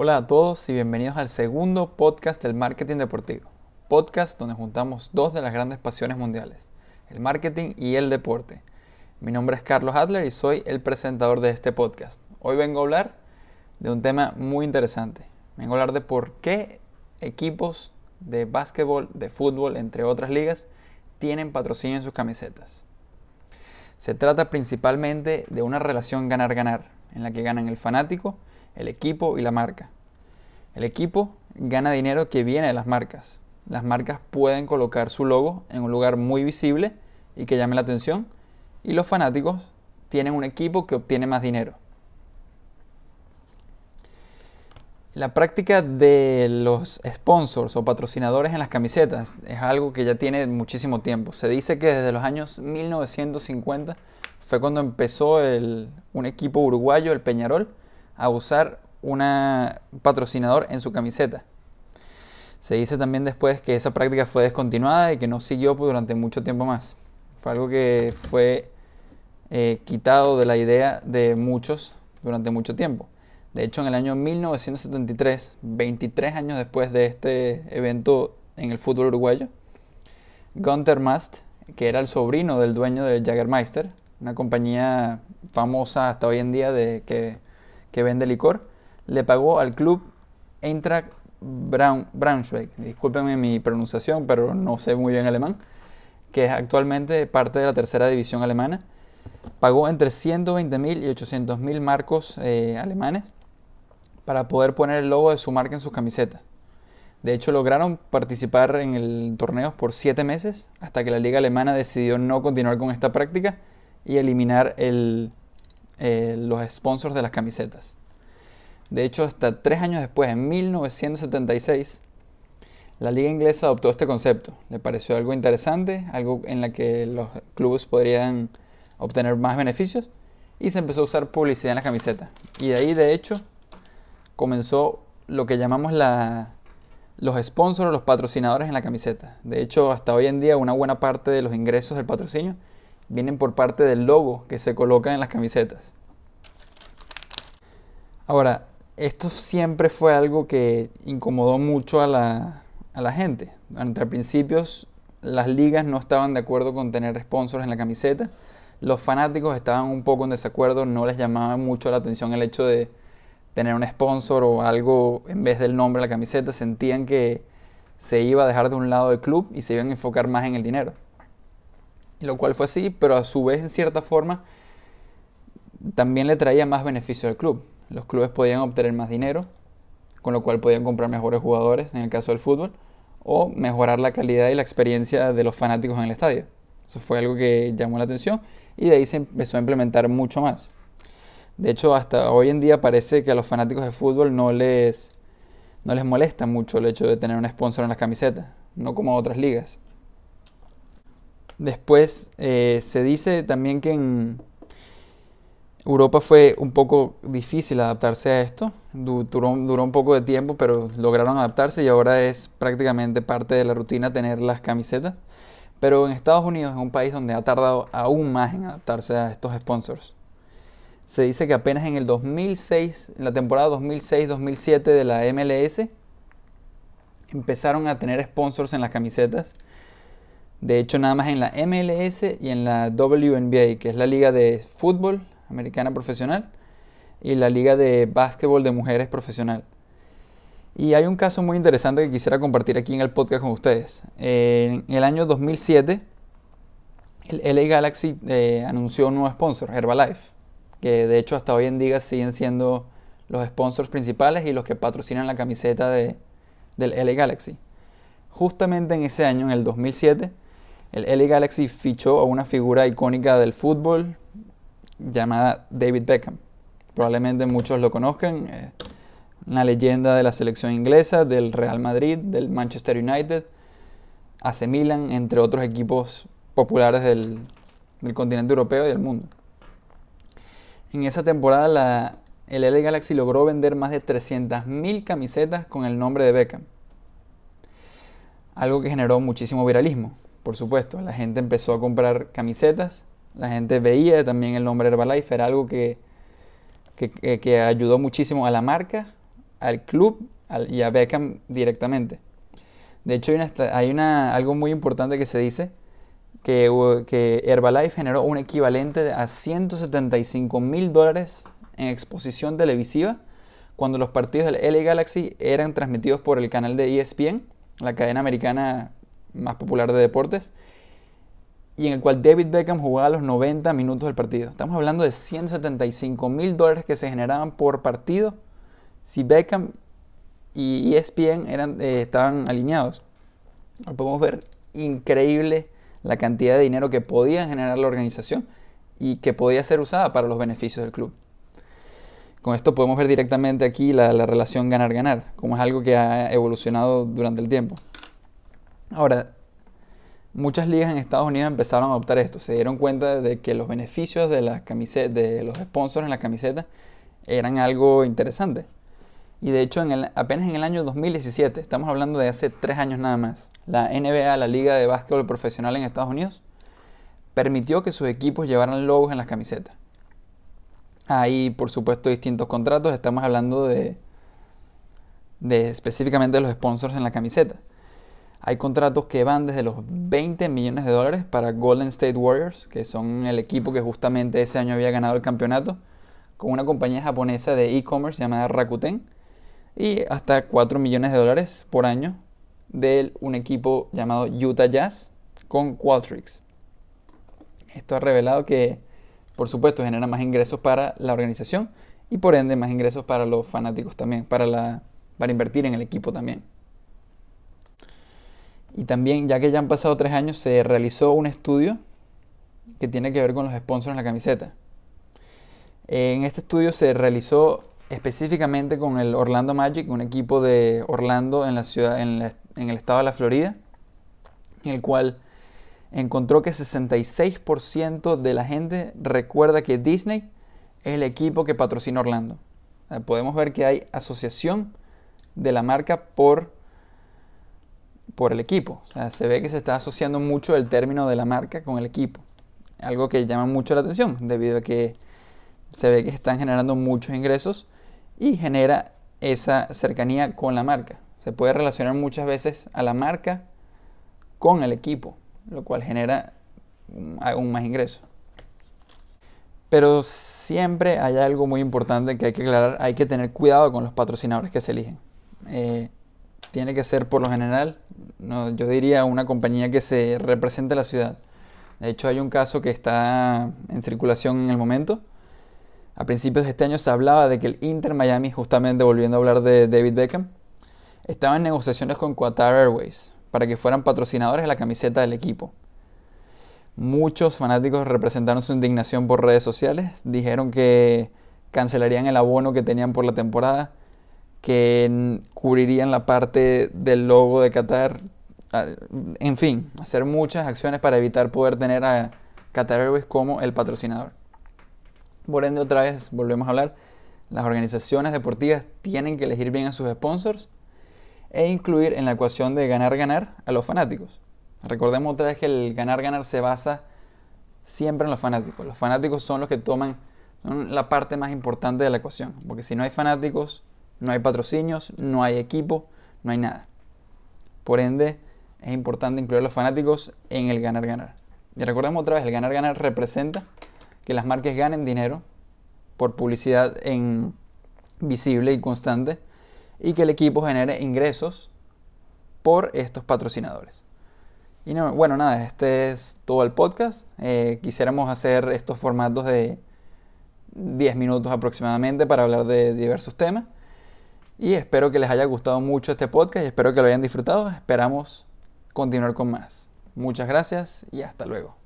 Hola a todos y bienvenidos al segundo podcast del marketing deportivo. Podcast donde juntamos dos de las grandes pasiones mundiales, el marketing y el deporte. Mi nombre es Carlos Adler y soy el presentador de este podcast. Hoy vengo a hablar de un tema muy interesante. Vengo a hablar de por qué equipos de básquetbol, de fútbol, entre otras ligas, tienen patrocinio en sus camisetas. Se trata principalmente de una relación ganar-ganar, en la que ganan el fanático, el equipo y la marca. El equipo gana dinero que viene de las marcas. Las marcas pueden colocar su logo en un lugar muy visible y que llame la atención. Y los fanáticos tienen un equipo que obtiene más dinero. La práctica de los sponsors o patrocinadores en las camisetas es algo que ya tiene muchísimo tiempo. Se dice que desde los años 1950 fue cuando empezó un equipo uruguayo, el Peñarol, a usar un patrocinador en su camiseta. Se dice también después que esa práctica fue descontinuada y que no siguió durante mucho tiempo más. Fue algo que fue eh, quitado de la idea de muchos durante mucho tiempo. De hecho, en el año 1973, 23 años después de este evento en el fútbol uruguayo, Gunther Mast, que era el sobrino del dueño de Jagermeister, una compañía famosa hasta hoy en día de que que vende licor, le pagó al club Eintracht Braunschweig, discúlpenme mi pronunciación, pero no sé muy bien alemán, que es actualmente parte de la tercera división alemana, pagó entre 120.000 y 800.000 marcos eh, alemanes para poder poner el logo de su marca en sus camisetas. De hecho, lograron participar en el torneo por siete meses hasta que la liga alemana decidió no continuar con esta práctica y eliminar el, eh, los sponsors de las camisetas. De hecho, hasta tres años después, en 1976, la liga inglesa adoptó este concepto. Le pareció algo interesante, algo en la que los clubes podrían obtener más beneficios y se empezó a usar publicidad en la camiseta. Y de ahí, de hecho, comenzó lo que llamamos la, los sponsors, los patrocinadores en la camiseta. De hecho, hasta hoy en día una buena parte de los ingresos del patrocinio vienen por parte del logo que se coloca en las camisetas. Ahora, esto siempre fue algo que incomodó mucho a la, a la gente. Entre principios, las ligas no estaban de acuerdo con tener sponsors en la camiseta. Los fanáticos estaban un poco en desacuerdo, no les llamaba mucho la atención el hecho de tener un sponsor o algo en vez del nombre de la camiseta. Sentían que se iba a dejar de un lado el club y se iban a enfocar más en el dinero lo cual fue así, pero a su vez en cierta forma también le traía más beneficio al club. Los clubes podían obtener más dinero, con lo cual podían comprar mejores jugadores en el caso del fútbol, o mejorar la calidad y la experiencia de los fanáticos en el estadio. Eso fue algo que llamó la atención y de ahí se empezó a implementar mucho más. De hecho, hasta hoy en día parece que a los fanáticos de fútbol no les, no les molesta mucho el hecho de tener un sponsor en las camisetas, no como otras ligas. Después eh, se dice también que en Europa fue un poco difícil adaptarse a esto. Duró, un poco de tiempo, pero lograron adaptarse y ahora es prácticamente parte de la rutina tener las camisetas. Pero en Estados Unidos es un país donde ha tardado aún más en adaptarse a estos sponsors. Se dice que apenas en el 2006, en la temporada 2006-2007 de la MLS, empezaron a tener sponsors en las camisetas de hecho, nada más en la MLS y en la WNBA, que es la liga de fútbol americana profesional y la liga de básquetbol de mujeres profesional. Y hay un caso muy interesante que quisiera compartir aquí en el podcast con ustedes. En el año 2007, el LA Galaxy eh, anunció un nuevo sponsor, Herbalife, que de hecho hasta hoy en día siguen siendo los sponsors principales y los que patrocinan la camiseta de, del LA Galaxy. Justamente en ese año, en el 2007, el LA Galaxy fichó a una figura icónica del fútbol llamada David Beckham. Probablemente muchos lo conozcan, eh, una leyenda de la selección inglesa, del Real Madrid, del Manchester United, AC Milan, entre otros equipos populares del, continente europeo y del mundo. En esa temporada la, el LA Galaxy logró vender más de 300.000 camisetas con el nombre de Beckham, algo que generó muchísimo viralismo por supuesto. La gente empezó a comprar camisetas, la gente veía también el nombre Herbalife, era algo que, que, ayudó muchísimo a la marca al club y a Beckham directamente. De hecho, hay, una, algo muy importante que se dice, que, que Herbalife generó un equivalente a 175 mil dólares en exposición televisiva cuando los partidos del LA Galaxy eran transmitidos por el canal de ESPN, la cadena americana más popular de deportes, y en el cual David Beckham jugaba los 90 minutos del partido. Estamos hablando de 175 mil dólares que se generaban por partido si Beckham y ESPN eran, eh, estaban alineados. podemos ver increíble la cantidad de dinero que podía generar la organización y que podía ser usada para los beneficios del club. Con esto podemos ver directamente aquí la, relación ganar-ganar, como es algo que ha evolucionado durante el tiempo. Ahora, muchas ligas en Estados Unidos empezaron a adoptar esto. Se dieron cuenta de que los beneficios de, las de los sponsors en la camiseta eran algo interesante. Y de hecho, en apenas en el año 2017, estamos hablando de hace tres años nada más, la NBA, la Liga de Básquetbol Profesional en Estados Unidos, permitió que sus equipos llevaran logos en las camisetas. Hay, por supuesto, distintos contratos. Estamos hablando de, de específicamente de los sponsors en la camiseta. Hay contratos que van desde los 20 millones de dólares para Golden State Warriors, que son el equipo que justamente ese año había ganado el campeonato, con una compañía japonesa de e-commerce llamada Rakuten, y hasta 4 millones de dólares por año de un equipo llamado Utah Jazz con Qualtrics. Esto ha revelado que por supuesto, genera más ingresos para la organización y por ende más ingresos para los fanáticos también, para, la, para invertir en el equipo también. Y también, ya que ya han pasado tres años, se realizó un estudio que tiene que ver con los sponsors en la camiseta. En este estudio se realizó específicamente con el Orlando Magic, un equipo de Orlando en la ciudad, en, en el estado de la Florida, en el cual encontró que 66% de la gente recuerda que Disney es el equipo que patrocina Orlando. podemos ver que hay asociación de la marca por, por el equipo. se ve que se está asociando mucho el término de la marca con el equipo. Algo que llama mucho la atención debido a que se ve que están generando muchos ingresos y genera esa cercanía con la marca. Se puede relacionar muchas veces a la marca con el equipo lo cual genera aún más ingresos. Pero siempre hay algo muy importante que hay que aclarar, hay que tener cuidado con los patrocinadores que se eligen. Eh, tiene que ser por lo general, yo diría una compañía que se represente la ciudad. De hecho hay un caso que está en circulación en el momento. A principios de este año se hablaba de que el Inter Miami, justamente volviendo a hablar de David Beckham, estaba en negociaciones con Qatar Airways para que fueran patrocinadores de la camiseta del equipo. Muchos fanáticos representaron su indignación por redes sociales, dijeron que cancelarían el abono que tenían por la temporada, que cubrirían la parte del logo de Qatar, ah, en fin, hacer muchas acciones para evitar poder tener a Qatar Airways como el patrocinador. Por ende, otra vez volvemos a hablar, las organizaciones deportivas tienen que elegir bien a sus sponsors e incluir en la ecuación de ganar-ganar a los fanáticos. Recordemos otra vez que el ganar-ganar se basa siempre en los fanáticos. Los fanáticos son los que toman son la parte más importante de la ecuación, porque si no hay fanáticos, no hay patrocinios, no hay equipo, no hay nada. Por ende, es importante incluir a los fanáticos en el ganar-ganar. Y recordemos otra vez, el ganar-ganar representa que las marcas ganen dinero por publicidad en visible y constante y que el equipo genere ingresos por estos patrocinadores. Y no, bueno, nada, este es todo el podcast. Eh, quisiéramos hacer estos formatos de 10 minutos aproximadamente para hablar de diversos temas. Y espero que les haya gustado mucho este podcast y espero que lo hayan disfrutado. Esperamos continuar con más. Muchas gracias y hasta luego.